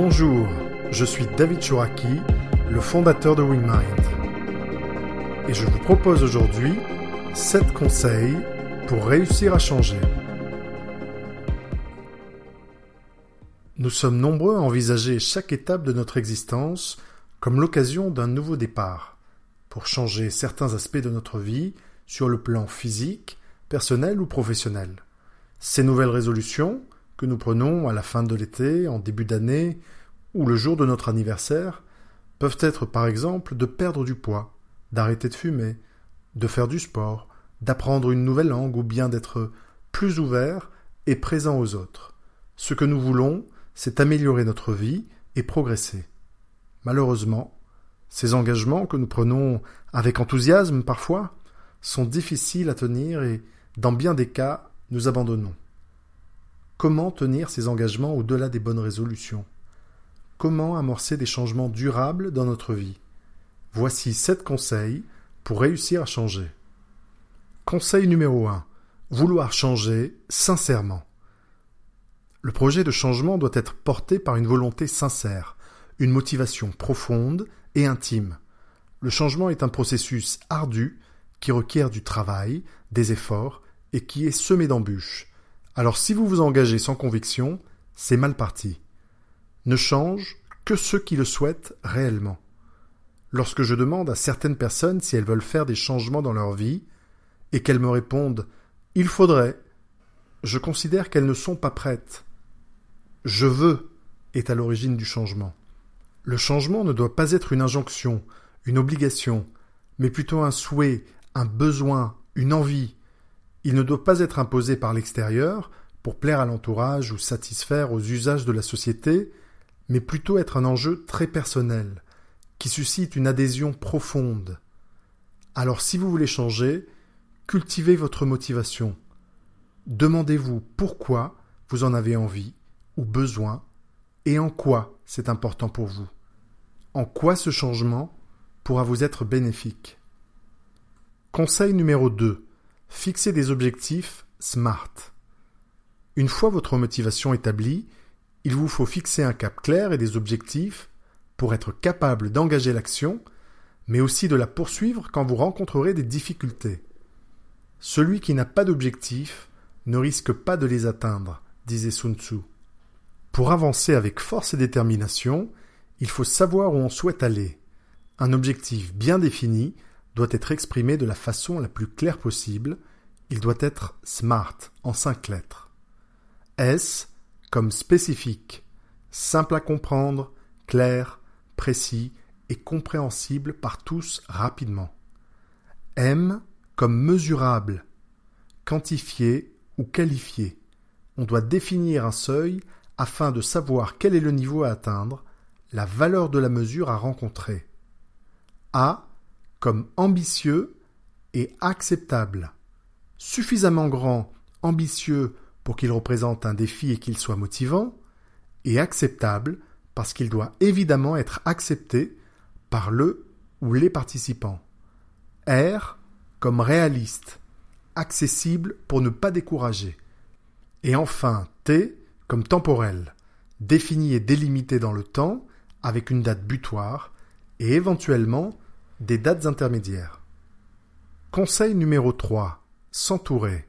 Bonjour, je suis David Chouraki, le fondateur de WingMind. Et je vous propose aujourd'hui 7 conseils pour réussir à changer. Nous sommes nombreux à envisager chaque étape de notre existence comme l'occasion d'un nouveau départ, pour changer certains aspects de notre vie sur le plan physique, personnel ou professionnel. Ces nouvelles résolutions, que nous prenons à la fin de l'été, en début d'année ou le jour de notre anniversaire peuvent être par exemple de perdre du poids, d'arrêter de fumer, de faire du sport, d'apprendre une nouvelle langue ou bien d'être plus ouvert et présent aux autres. Ce que nous voulons, c'est améliorer notre vie et progresser. Malheureusement, ces engagements que nous prenons avec enthousiasme parfois sont difficiles à tenir et, dans bien des cas, nous abandonnons. Comment tenir ces engagements au-delà des bonnes résolutions? Comment amorcer des changements durables dans notre vie Voici sept conseils pour réussir à changer. Conseil numéro 1. Vouloir changer sincèrement. Le projet de changement doit être porté par une volonté sincère, une motivation profonde et intime. Le changement est un processus ardu qui requiert du travail, des efforts et qui est semé d'embûches. Alors si vous vous engagez sans conviction, c'est mal parti. Ne change que ceux qui le souhaitent réellement. Lorsque je demande à certaines personnes si elles veulent faire des changements dans leur vie, et qu'elles me répondent Il faudrait, je considère qu'elles ne sont pas prêtes. Je veux est à l'origine du changement. Le changement ne doit pas être une injonction, une obligation, mais plutôt un souhait, un besoin, une envie, il ne doit pas être imposé par l'extérieur pour plaire à l'entourage ou satisfaire aux usages de la société, mais plutôt être un enjeu très personnel, qui suscite une adhésion profonde. Alors si vous voulez changer, cultivez votre motivation. Demandez-vous pourquoi vous en avez envie ou besoin et en quoi c'est important pour vous. En quoi ce changement pourra vous être bénéfique. Conseil numéro 2. Fixez des objectifs SMART. Une fois votre motivation établie, il vous faut fixer un cap clair et des objectifs pour être capable d'engager l'action, mais aussi de la poursuivre quand vous rencontrerez des difficultés. Celui qui n'a pas d'objectif ne risque pas de les atteindre, disait Sun Tzu. Pour avancer avec force et détermination, il faut savoir où on souhaite aller. Un objectif bien défini doit être exprimé de la façon la plus claire possible, il doit être SMART en cinq lettres. S comme spécifique, simple à comprendre, clair, précis et compréhensible par tous rapidement. M comme mesurable, quantifié ou qualifié. On doit définir un seuil afin de savoir quel est le niveau à atteindre, la valeur de la mesure à rencontrer. A comme ambitieux et acceptable. Suffisamment grand, ambitieux pour qu'il représente un défi et qu'il soit motivant, et acceptable parce qu'il doit évidemment être accepté par le ou les participants. R comme réaliste, accessible pour ne pas décourager. Et enfin T comme temporel, défini et délimité dans le temps avec une date butoir et éventuellement des dates intermédiaires. Conseil numéro 3. S'entourer.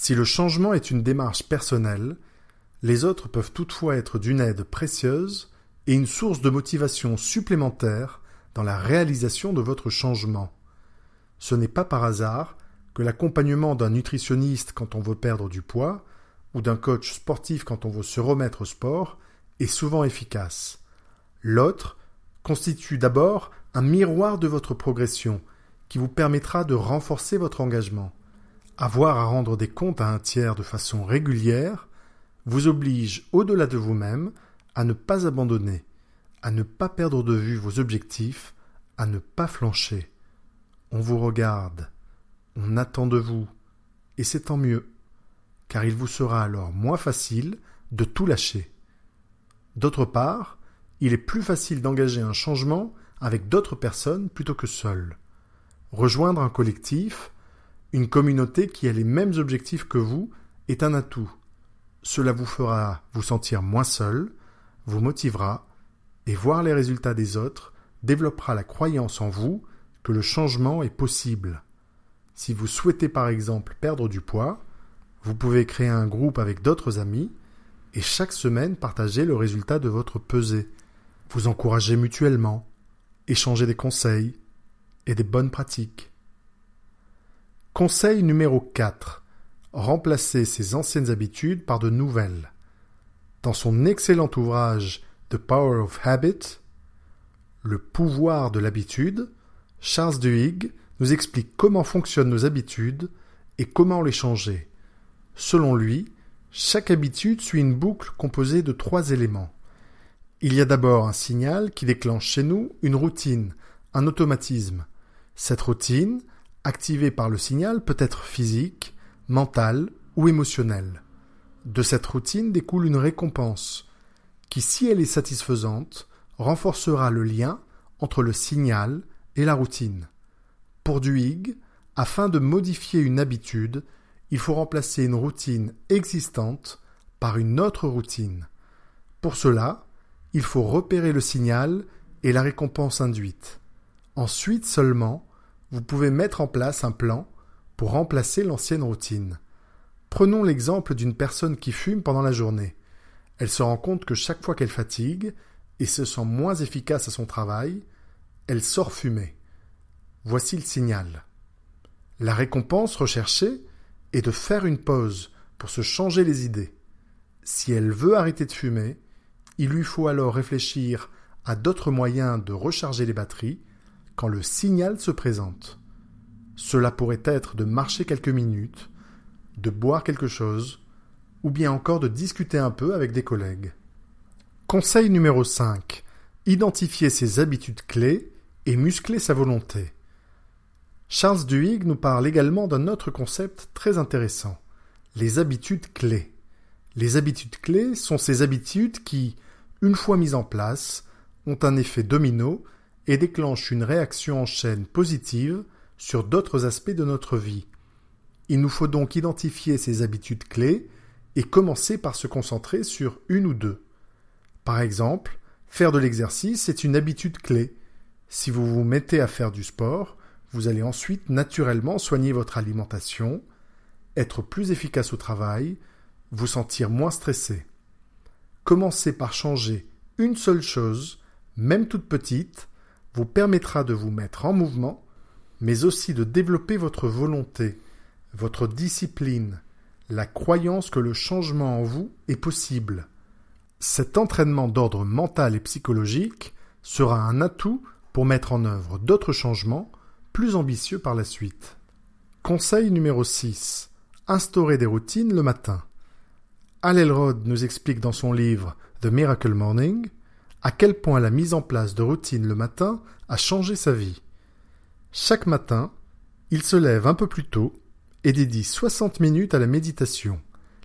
Si le changement est une démarche personnelle, les autres peuvent toutefois être d'une aide précieuse et une source de motivation supplémentaire dans la réalisation de votre changement. Ce n'est pas par hasard que l'accompagnement d'un nutritionniste quand on veut perdre du poids, ou d'un coach sportif quand on veut se remettre au sport, est souvent efficace. L'autre constitue d'abord un miroir de votre progression qui vous permettra de renforcer votre engagement. Avoir à rendre des comptes à un tiers de façon régulière vous oblige, au-delà de vous-même, à ne pas abandonner, à ne pas perdre de vue vos objectifs, à ne pas flancher. On vous regarde, on attend de vous, et c'est tant mieux, car il vous sera alors moins facile de tout lâcher. D'autre part, il est plus facile d'engager un changement avec d'autres personnes plutôt que seul. Rejoindre un collectif, une communauté qui a les mêmes objectifs que vous, est un atout. Cela vous fera vous sentir moins seul, vous motivera et voir les résultats des autres développera la croyance en vous que le changement est possible. Si vous souhaitez par exemple perdre du poids, vous pouvez créer un groupe avec d'autres amis et chaque semaine partager le résultat de votre pesée. Vous encourager mutuellement, échanger des conseils et des bonnes pratiques. Conseil numéro 4. Remplacer ses anciennes habitudes par de nouvelles. Dans son excellent ouvrage The Power of Habit, le pouvoir de l'habitude, Charles Duhigg nous explique comment fonctionnent nos habitudes et comment les changer. Selon lui, chaque habitude suit une boucle composée de trois éléments. Il y a d'abord un signal qui déclenche chez nous une routine, un automatisme. Cette routine, activée par le signal, peut être physique, mentale ou émotionnelle. De cette routine découle une récompense, qui, si elle est satisfaisante, renforcera le lien entre le signal et la routine. Pour Duhigg, afin de modifier une habitude, il faut remplacer une routine existante par une autre routine. Pour cela, il faut repérer le signal et la récompense induite. Ensuite seulement, vous pouvez mettre en place un plan pour remplacer l'ancienne routine. Prenons l'exemple d'une personne qui fume pendant la journée. Elle se rend compte que chaque fois qu'elle fatigue et se sent moins efficace à son travail, elle sort fumer. Voici le signal. La récompense recherchée est de faire une pause pour se changer les idées. Si elle veut arrêter de fumer, il lui faut alors réfléchir à d'autres moyens de recharger les batteries le signal se présente. Cela pourrait être de marcher quelques minutes, de boire quelque chose, ou bien encore de discuter un peu avec des collègues. Conseil numéro 5. Identifier ses habitudes clés et muscler sa volonté. Charles Duhigg nous parle également d'un autre concept très intéressant, les habitudes clés. Les habitudes clés sont ces habitudes qui, une fois mises en place, ont un effet domino et déclenchent une réaction en chaîne positive sur d'autres aspects de notre vie. Il nous faut donc identifier ces habitudes clés et commencer par se concentrer sur une ou deux. Par exemple, faire de l'exercice est une habitude clé. Si vous vous mettez à faire du sport, vous allez ensuite naturellement soigner votre alimentation, être plus efficace au travail, vous sentir moins stressé. Commencez par changer une seule chose, même toute petite, vous permettra de vous mettre en mouvement, mais aussi de développer votre volonté, votre discipline, la croyance que le changement en vous est possible. Cet entraînement d'ordre mental et psychologique sera un atout pour mettre en œuvre d'autres changements plus ambitieux par la suite. Conseil numéro 6. Instaurer des routines le matin. Al Elrod nous explique dans son livre The Miracle Morning à quel point la mise en place de routines le matin a changé sa vie. Chaque matin, il se lève un peu plus tôt et dédie 60 minutes à la méditation,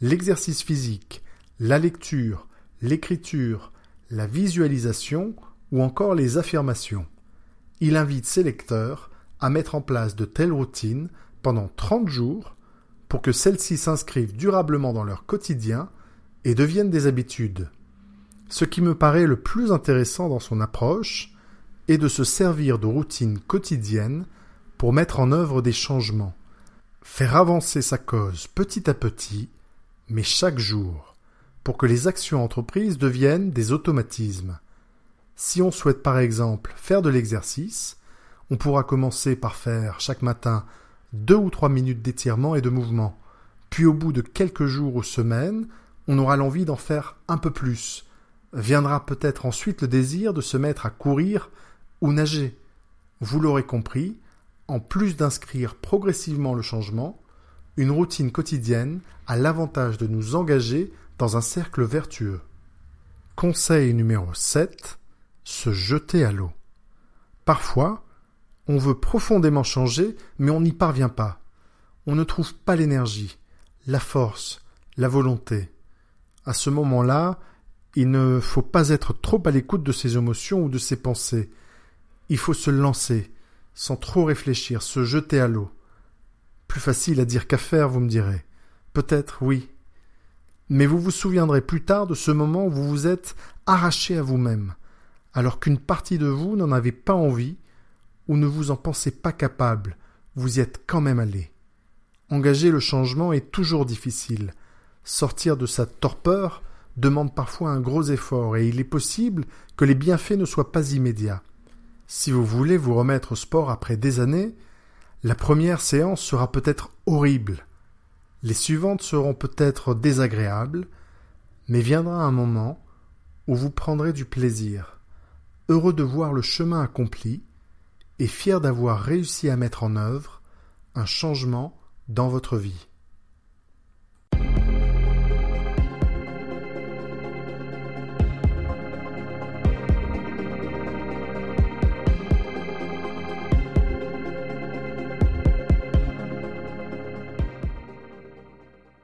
l'exercice physique, la lecture, l'écriture, la visualisation ou encore les affirmations. Il invite ses lecteurs à mettre en place de telles routines pendant 30 jours pour que celles-ci s'inscrivent durablement dans leur quotidien et deviennent des habitudes. Ce qui me paraît le plus intéressant dans son approche est de se servir de routines quotidiennes pour mettre en œuvre des changements, faire avancer sa cause petit à petit, mais chaque jour, pour que les actions entreprises deviennent des automatismes. Si on souhaite par exemple faire de l'exercice, on pourra commencer par faire chaque matin deux ou trois minutes d'étirement et de mouvement. Puis au bout de quelques jours ou semaines, on aura l'envie d'en faire un peu plus. Viendra peut-être ensuite le désir de se mettre à courir ou nager. Vous l'aurez compris, en plus d'inscrire progressivement le changement, une routine quotidienne a l'avantage de nous engager dans un cercle vertueux. Conseil numéro 7. Se jeter à l'eau. Parfois, on veut profondément changer, mais on n'y parvient pas. On ne trouve pas l'énergie, la force, la volonté. À ce moment-là, il ne faut pas être trop à l'écoute de ses émotions ou de ses pensées. Il faut se lancer, sans trop réfléchir, se jeter à l'eau. Plus facile à dire qu'à faire, vous me direz. Peut-être, oui. Mais vous vous souviendrez plus tard de ce moment où vous vous êtes arraché à vous-même, alors qu'une partie de vous n'en avait pas envie ou ne vous en pensez pas capable, vous y êtes quand même allé. Engager le changement est toujours difficile. Sortir de sa torpeur demande parfois un gros effort et il est possible que les bienfaits ne soient pas immédiats. Si vous voulez vous remettre au sport après des années, la première séance sera peut-être horrible. Les suivantes seront peut-être désagréables, mais viendra un moment où vous prendrez du plaisir, heureux de voir le chemin accompli et fier d'avoir réussi à mettre en œuvre un changement dans votre vie.